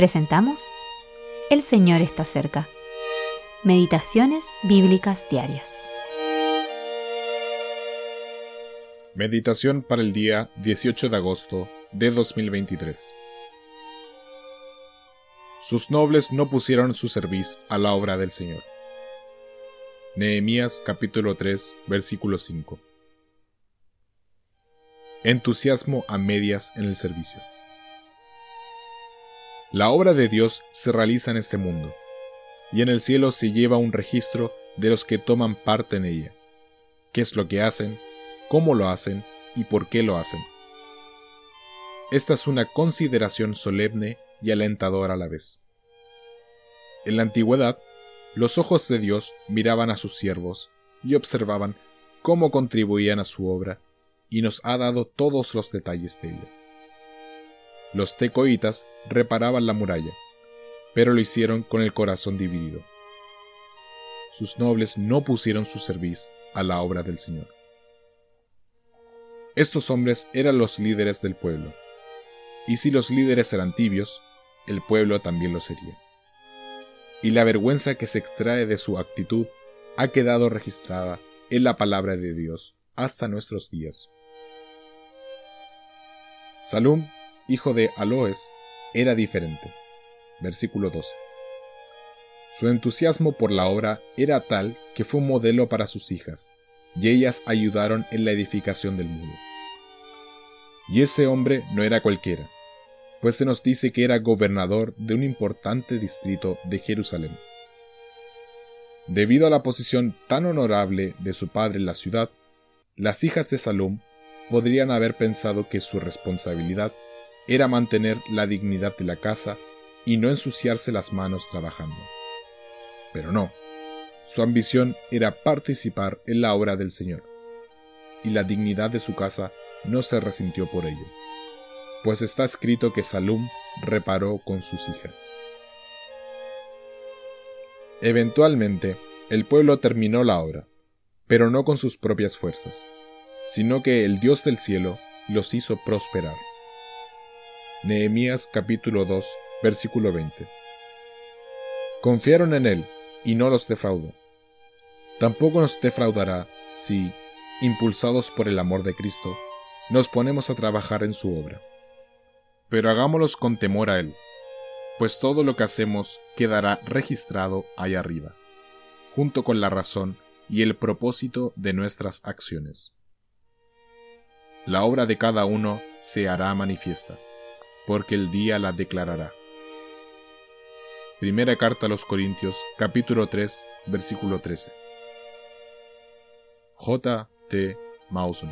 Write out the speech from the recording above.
Presentamos El Señor está cerca. Meditaciones Bíblicas Diarias. Meditación para el día 18 de agosto de 2023. Sus nobles no pusieron su cerviz a la obra del Señor. Nehemías capítulo 3 versículo 5. Entusiasmo a medias en el servicio. La obra de Dios se realiza en este mundo, y en el cielo se lleva un registro de los que toman parte en ella, qué es lo que hacen, cómo lo hacen y por qué lo hacen. Esta es una consideración solemne y alentadora a la vez. En la antigüedad, los ojos de Dios miraban a sus siervos y observaban cómo contribuían a su obra, y nos ha dado todos los detalles de ella. Los tecoitas reparaban la muralla, pero lo hicieron con el corazón dividido. Sus nobles no pusieron su cerviz a la obra del Señor. Estos hombres eran los líderes del pueblo, y si los líderes eran tibios, el pueblo también lo sería. Y la vergüenza que se extrae de su actitud ha quedado registrada en la palabra de Dios hasta nuestros días. Salum hijo de Aloes, era diferente. Versículo 12. Su entusiasmo por la obra era tal que fue un modelo para sus hijas, y ellas ayudaron en la edificación del muro. Y ese hombre no era cualquiera, pues se nos dice que era gobernador de un importante distrito de Jerusalén. Debido a la posición tan honorable de su padre en la ciudad, las hijas de Salom podrían haber pensado que su responsabilidad era mantener la dignidad de la casa y no ensuciarse las manos trabajando. Pero no, su ambición era participar en la obra del Señor, y la dignidad de su casa no se resintió por ello, pues está escrito que Salum reparó con sus hijas. Eventualmente, el pueblo terminó la obra, pero no con sus propias fuerzas, sino que el Dios del cielo los hizo prosperar. Nehemías capítulo 2, versículo 20. Confiaron en Él y no los defraudó. Tampoco nos defraudará si, impulsados por el amor de Cristo, nos ponemos a trabajar en su obra. Pero hagámoslos con temor a Él, pues todo lo que hacemos quedará registrado ahí arriba, junto con la razón y el propósito de nuestras acciones. La obra de cada uno se hará manifiesta porque el día la declarará. Primera carta a los Corintios, capítulo 3, versículo 13. J. T. Mauson